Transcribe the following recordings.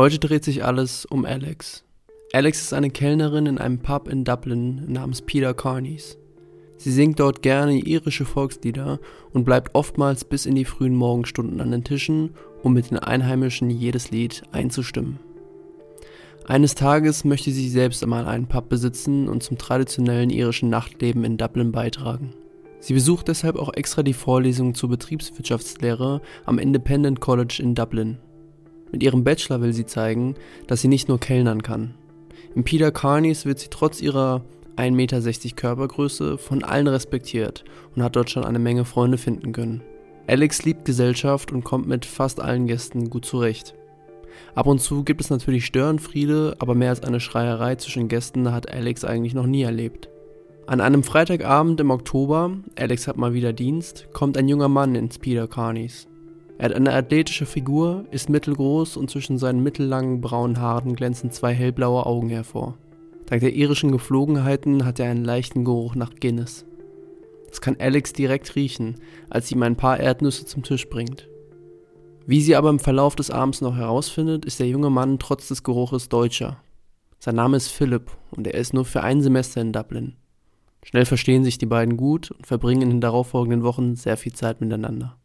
Heute dreht sich alles um Alex. Alex ist eine Kellnerin in einem Pub in Dublin namens Peter Carneys. Sie singt dort gerne irische Volkslieder und bleibt oftmals bis in die frühen Morgenstunden an den Tischen, um mit den Einheimischen jedes Lied einzustimmen. Eines Tages möchte sie selbst einmal einen Pub besitzen und zum traditionellen irischen Nachtleben in Dublin beitragen. Sie besucht deshalb auch extra die Vorlesung zur Betriebswirtschaftslehre am Independent College in Dublin. Mit ihrem Bachelor will sie zeigen, dass sie nicht nur kellnern kann. Im Peter Carneys wird sie trotz ihrer 1,60 Meter Körpergröße von allen respektiert und hat dort schon eine Menge Freunde finden können. Alex liebt Gesellschaft und kommt mit fast allen Gästen gut zurecht. Ab und zu gibt es natürlich Störenfriede, aber mehr als eine Schreierei zwischen Gästen hat Alex eigentlich noch nie erlebt. An einem Freitagabend im Oktober, Alex hat mal wieder Dienst, kommt ein junger Mann ins Peter Carneys. Er hat eine athletische Figur, ist mittelgroß und zwischen seinen mittellangen braunen Haaren glänzen zwei hellblaue Augen hervor. Dank der irischen Geflogenheiten hat er einen leichten Geruch nach Guinness. Das kann Alex direkt riechen, als sie ihm ein paar Erdnüsse zum Tisch bringt. Wie sie aber im Verlauf des Abends noch herausfindet, ist der junge Mann trotz des Geruches Deutscher. Sein Name ist Philipp und er ist nur für ein Semester in Dublin. Schnell verstehen sich die beiden gut und verbringen in den darauffolgenden Wochen sehr viel Zeit miteinander.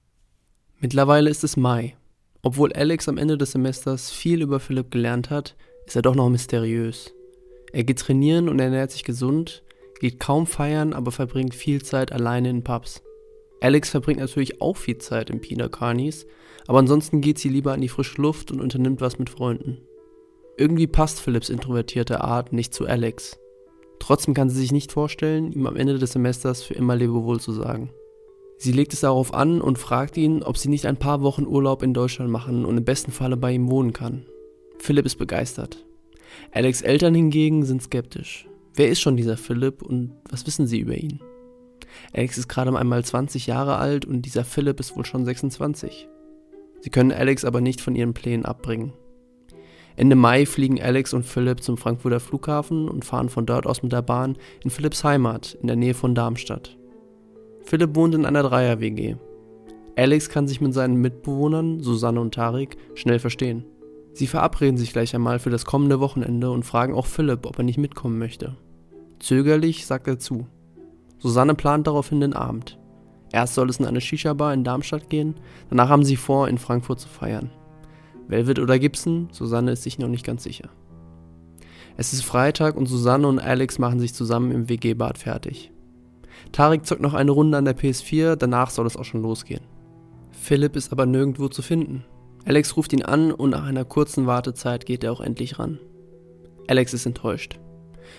Mittlerweile ist es Mai. Obwohl Alex am Ende des Semesters viel über Philipp gelernt hat, ist er doch noch mysteriös. Er geht trainieren und ernährt sich gesund, geht kaum feiern, aber verbringt viel Zeit alleine in Pubs. Alex verbringt natürlich auch viel Zeit im Pina Carnies, aber ansonsten geht sie lieber an die frische Luft und unternimmt was mit Freunden. Irgendwie passt Philipps introvertierte Art nicht zu Alex. Trotzdem kann sie sich nicht vorstellen, ihm am Ende des Semesters für immer Lebewohl zu sagen. Sie legt es darauf an und fragt ihn, ob sie nicht ein paar Wochen Urlaub in Deutschland machen und im besten Falle bei ihm wohnen kann. Philipp ist begeistert. Alex Eltern hingegen sind skeptisch. Wer ist schon dieser Philipp und was wissen sie über ihn? Alex ist gerade einmal 20 Jahre alt und dieser Philipp ist wohl schon 26. Sie können Alex aber nicht von ihren Plänen abbringen. Ende Mai fliegen Alex und Philipp zum Frankfurter Flughafen und fahren von dort aus mit der Bahn in Philipps Heimat in der Nähe von Darmstadt. Philipp wohnt in einer Dreier-WG. Alex kann sich mit seinen Mitbewohnern, Susanne und Tarik, schnell verstehen. Sie verabreden sich gleich einmal für das kommende Wochenende und fragen auch Philipp, ob er nicht mitkommen möchte. Zögerlich sagt er zu. Susanne plant daraufhin den Abend. Erst soll es in eine Shisha-Bar in Darmstadt gehen, danach haben sie vor, in Frankfurt zu feiern. Velvet oder Gibson, Susanne ist sich noch nicht ganz sicher. Es ist Freitag und Susanne und Alex machen sich zusammen im WG-Bad fertig. Tarik zockt noch eine Runde an der PS4, danach soll es auch schon losgehen. Philipp ist aber nirgendwo zu finden. Alex ruft ihn an und nach einer kurzen Wartezeit geht er auch endlich ran. Alex ist enttäuscht.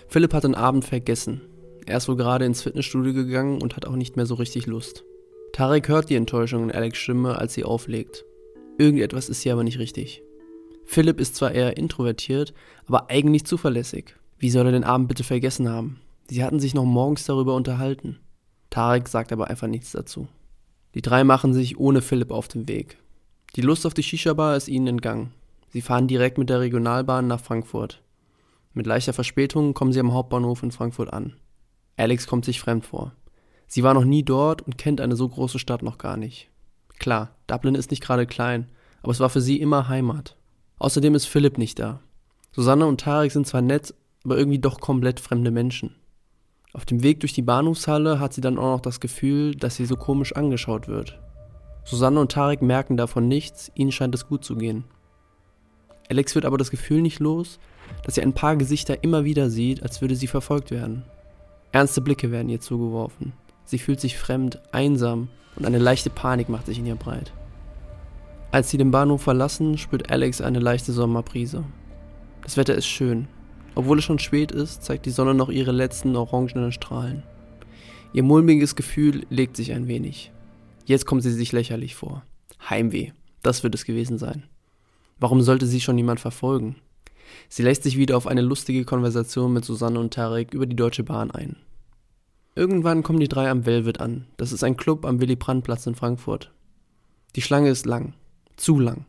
Philipp hat den Abend vergessen. Er ist wohl gerade ins Fitnessstudio gegangen und hat auch nicht mehr so richtig Lust. Tarek hört die Enttäuschung in Alex Stimme, als sie auflegt. Irgendetwas ist hier aber nicht richtig. Philipp ist zwar eher introvertiert, aber eigentlich zuverlässig. Wie soll er den Abend bitte vergessen haben? Sie hatten sich noch morgens darüber unterhalten. Tarek sagt aber einfach nichts dazu. Die drei machen sich ohne Philipp auf den Weg. Die Lust auf die Shisha-Bar ist ihnen entgangen. Sie fahren direkt mit der Regionalbahn nach Frankfurt. Mit leichter Verspätung kommen sie am Hauptbahnhof in Frankfurt an. Alex kommt sich fremd vor. Sie war noch nie dort und kennt eine so große Stadt noch gar nicht. Klar, Dublin ist nicht gerade klein, aber es war für sie immer Heimat. Außerdem ist Philipp nicht da. Susanne und Tarek sind zwar nett, aber irgendwie doch komplett fremde Menschen. Auf dem Weg durch die Bahnhofshalle hat sie dann auch noch das Gefühl, dass sie so komisch angeschaut wird. Susanne und Tarek merken davon nichts, ihnen scheint es gut zu gehen. Alex wird aber das Gefühl nicht los, dass sie ein paar Gesichter immer wieder sieht, als würde sie verfolgt werden. Ernste Blicke werden ihr zugeworfen. Sie fühlt sich fremd, einsam und eine leichte Panik macht sich in ihr breit. Als sie den Bahnhof verlassen, spürt Alex eine leichte Sommerbrise. Das Wetter ist schön. Obwohl es schon spät ist, zeigt die Sonne noch ihre letzten orangenen Strahlen. Ihr mulmiges Gefühl legt sich ein wenig. Jetzt kommt sie sich lächerlich vor. Heimweh, das wird es gewesen sein. Warum sollte sie schon jemand verfolgen? Sie lässt sich wieder auf eine lustige Konversation mit Susanne und Tarek über die Deutsche Bahn ein. Irgendwann kommen die drei am Velvet an. Das ist ein Club am Willy-Brandt-Platz in Frankfurt. Die Schlange ist lang. Zu lang.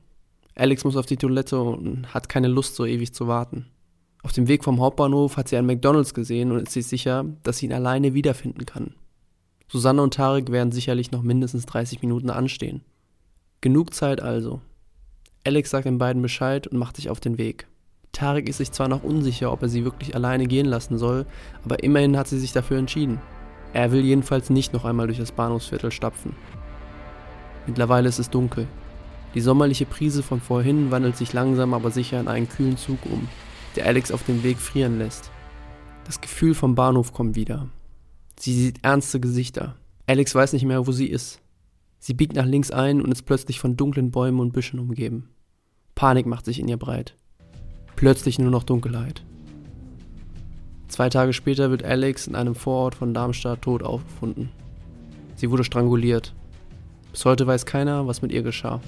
Alex muss auf die Toilette und hat keine Lust, so ewig zu warten. Auf dem Weg vom Hauptbahnhof hat sie einen McDonalds gesehen und ist sich sicher, dass sie ihn alleine wiederfinden kann. Susanne und Tarek werden sicherlich noch mindestens 30 Minuten anstehen. Genug Zeit also. Alex sagt den beiden Bescheid und macht sich auf den Weg. Tarek ist sich zwar noch unsicher, ob er sie wirklich alleine gehen lassen soll, aber immerhin hat sie sich dafür entschieden. Er will jedenfalls nicht noch einmal durch das Bahnhofsviertel stapfen. Mittlerweile ist es dunkel. Die sommerliche Prise von vorhin wandelt sich langsam aber sicher in einen kühlen Zug um, der Alex auf dem Weg frieren lässt. Das Gefühl vom Bahnhof kommt wieder. Sie sieht ernste Gesichter. Alex weiß nicht mehr, wo sie ist. Sie biegt nach links ein und ist plötzlich von dunklen Bäumen und Büschen umgeben. Panik macht sich in ihr breit. Plötzlich nur noch Dunkelheit. Zwei Tage später wird Alex in einem Vorort von Darmstadt tot aufgefunden. Sie wurde stranguliert. Bis heute weiß keiner, was mit ihr geschah.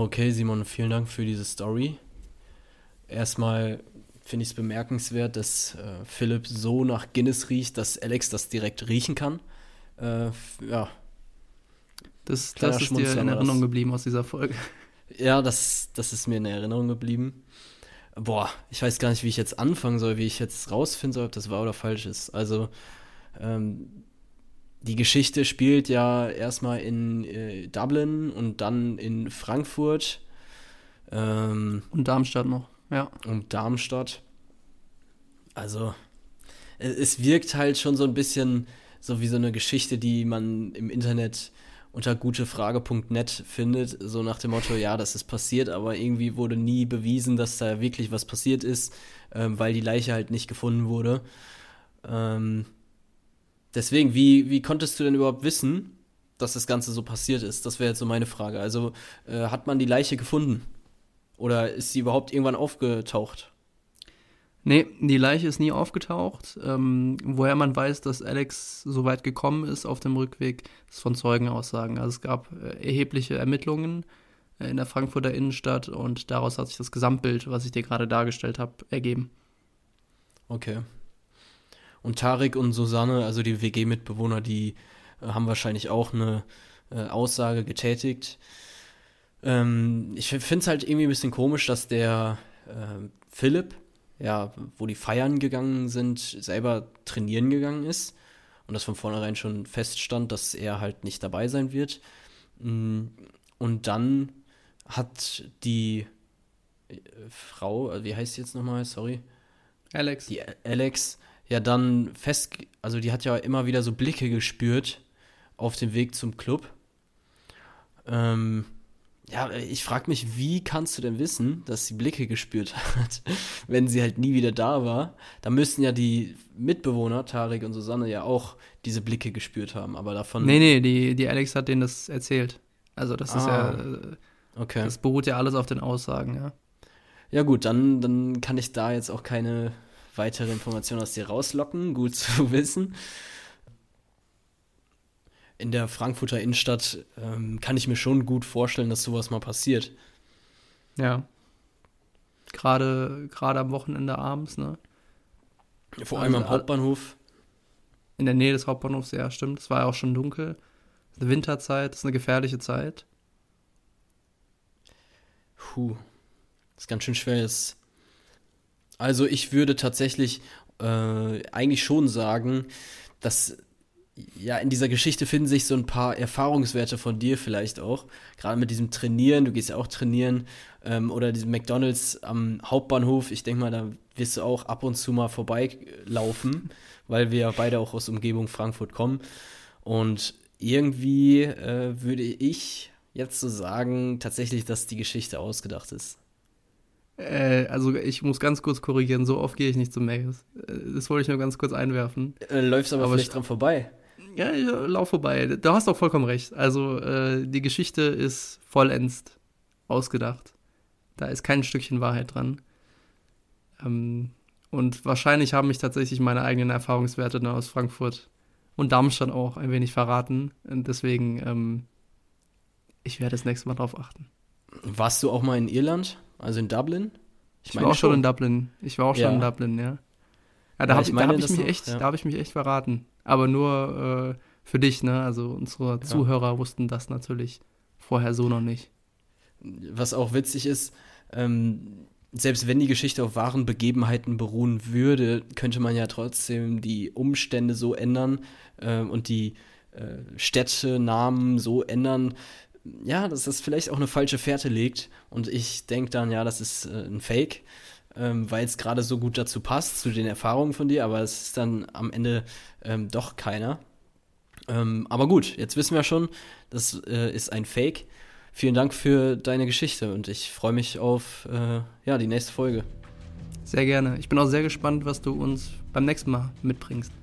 Okay, Simon, vielen Dank für diese Story. Erstmal finde ich es bemerkenswert, dass äh, Philipp so nach Guinness riecht, dass Alex das direkt riechen kann. Äh, ja. Das, das ist dir in Erinnerung geblieben aus dieser Folge. Ja, das, das ist mir in Erinnerung geblieben. Boah, ich weiß gar nicht, wie ich jetzt anfangen soll, wie ich jetzt rausfinden soll, ob das wahr oder falsch ist. Also, ähm, die Geschichte spielt ja erstmal in äh, Dublin und dann in Frankfurt. Ähm, und Darmstadt noch. Ja. Und Darmstadt. Also, es wirkt halt schon so ein bisschen so wie so eine Geschichte, die man im Internet unter gutefrage.net findet, so nach dem Motto, ja, das ist passiert, aber irgendwie wurde nie bewiesen, dass da wirklich was passiert ist, ähm, weil die Leiche halt nicht gefunden wurde. Ähm, deswegen, wie, wie konntest du denn überhaupt wissen, dass das Ganze so passiert ist? Das wäre jetzt so meine Frage. Also, äh, hat man die Leiche gefunden? Oder ist sie überhaupt irgendwann aufgetaucht? Nee, die Leiche ist nie aufgetaucht. Ähm, woher man weiß, dass Alex so weit gekommen ist auf dem Rückweg, ist von Zeugenaussagen. Also es gab äh, erhebliche Ermittlungen äh, in der Frankfurter Innenstadt und daraus hat sich das Gesamtbild, was ich dir gerade dargestellt habe, ergeben. Okay. Und Tarek und Susanne, also die WG-Mitbewohner, die äh, haben wahrscheinlich auch eine äh, Aussage getätigt. Ähm, ich finde es halt irgendwie ein bisschen komisch, dass der äh, Philipp, ja, wo die feiern gegangen sind, selber trainieren gegangen ist und das von vornherein schon feststand, dass er halt nicht dabei sein wird. Mm, und dann hat die äh, Frau, äh, wie heißt sie jetzt nochmal, sorry? Alex. Die Alex, ja dann fest, also die hat ja immer wieder so Blicke gespürt auf dem Weg zum Club. Ähm, ja, ich frage mich, wie kannst du denn wissen, dass sie Blicke gespürt hat, wenn sie halt nie wieder da war? Da müssten ja die Mitbewohner, Tarek und Susanne, ja auch diese Blicke gespürt haben, aber davon. Nee, nee, die, die Alex hat denen das erzählt. Also, das ah, ist ja. Äh, okay. Das beruht ja alles auf den Aussagen, ja. Ja, gut, dann, dann kann ich da jetzt auch keine weitere Information aus dir rauslocken. Gut zu wissen in der Frankfurter Innenstadt ähm, kann ich mir schon gut vorstellen, dass sowas mal passiert. Ja. Gerade, gerade am Wochenende abends, ne? Vor allem also, am Hauptbahnhof. In der Nähe des Hauptbahnhofs, ja, stimmt. Es war ja auch schon dunkel. Eine Winterzeit, das ist eine gefährliche Zeit. Puh. Das ist ganz schön schwer. Ist. Also ich würde tatsächlich äh, eigentlich schon sagen, dass ja, in dieser Geschichte finden sich so ein paar Erfahrungswerte von dir vielleicht auch. Gerade mit diesem Trainieren, du gehst ja auch trainieren, ähm, oder diesem McDonalds am Hauptbahnhof. Ich denke mal, da wirst du auch ab und zu mal vorbeilaufen, weil wir ja beide auch aus Umgebung Frankfurt kommen. Und irgendwie äh, würde ich jetzt so sagen, tatsächlich, dass die Geschichte ausgedacht ist. Äh, also ich muss ganz kurz korrigieren, so oft gehe ich nicht zum Magus. Äh, das wollte ich nur ganz kurz einwerfen. Äh, läufst aber, aber vielleicht dran vorbei. Ja, ich lauf vorbei. Du hast doch vollkommen recht. Also äh, die Geschichte ist vollends ausgedacht. Da ist kein Stückchen Wahrheit dran. Ähm, und wahrscheinlich haben mich tatsächlich meine eigenen Erfahrungswerte aus Frankfurt und Darmstadt auch ein wenig verraten. Und deswegen, ähm, ich werde das nächste Mal drauf achten. Warst du auch mal in Irland? Also in Dublin? Ich, ich war auch schon in Dublin. Ich war auch schon in Dublin, ja. Ja, da habe ich, hab ich, mich echt, ja. da ich mich echt verraten. Aber nur äh, für dich, ne? Also unsere ja. Zuhörer wussten das natürlich vorher so noch nicht. Was auch witzig ist, ähm, selbst wenn die Geschichte auf wahren Begebenheiten beruhen würde, könnte man ja trotzdem die Umstände so ändern äh, und die äh, Städtenamen so ändern, ja, dass das vielleicht auch eine falsche Fährte legt. Und ich denke dann, ja, das ist äh, ein Fake, ähm, weil es gerade so gut dazu passt, zu den Erfahrungen von dir, aber es ist dann am Ende ähm, doch keiner. Ähm, aber gut, jetzt wissen wir schon, das äh, ist ein Fake. Vielen Dank für deine Geschichte und ich freue mich auf äh, ja, die nächste Folge. Sehr gerne. Ich bin auch sehr gespannt, was du uns beim nächsten Mal mitbringst.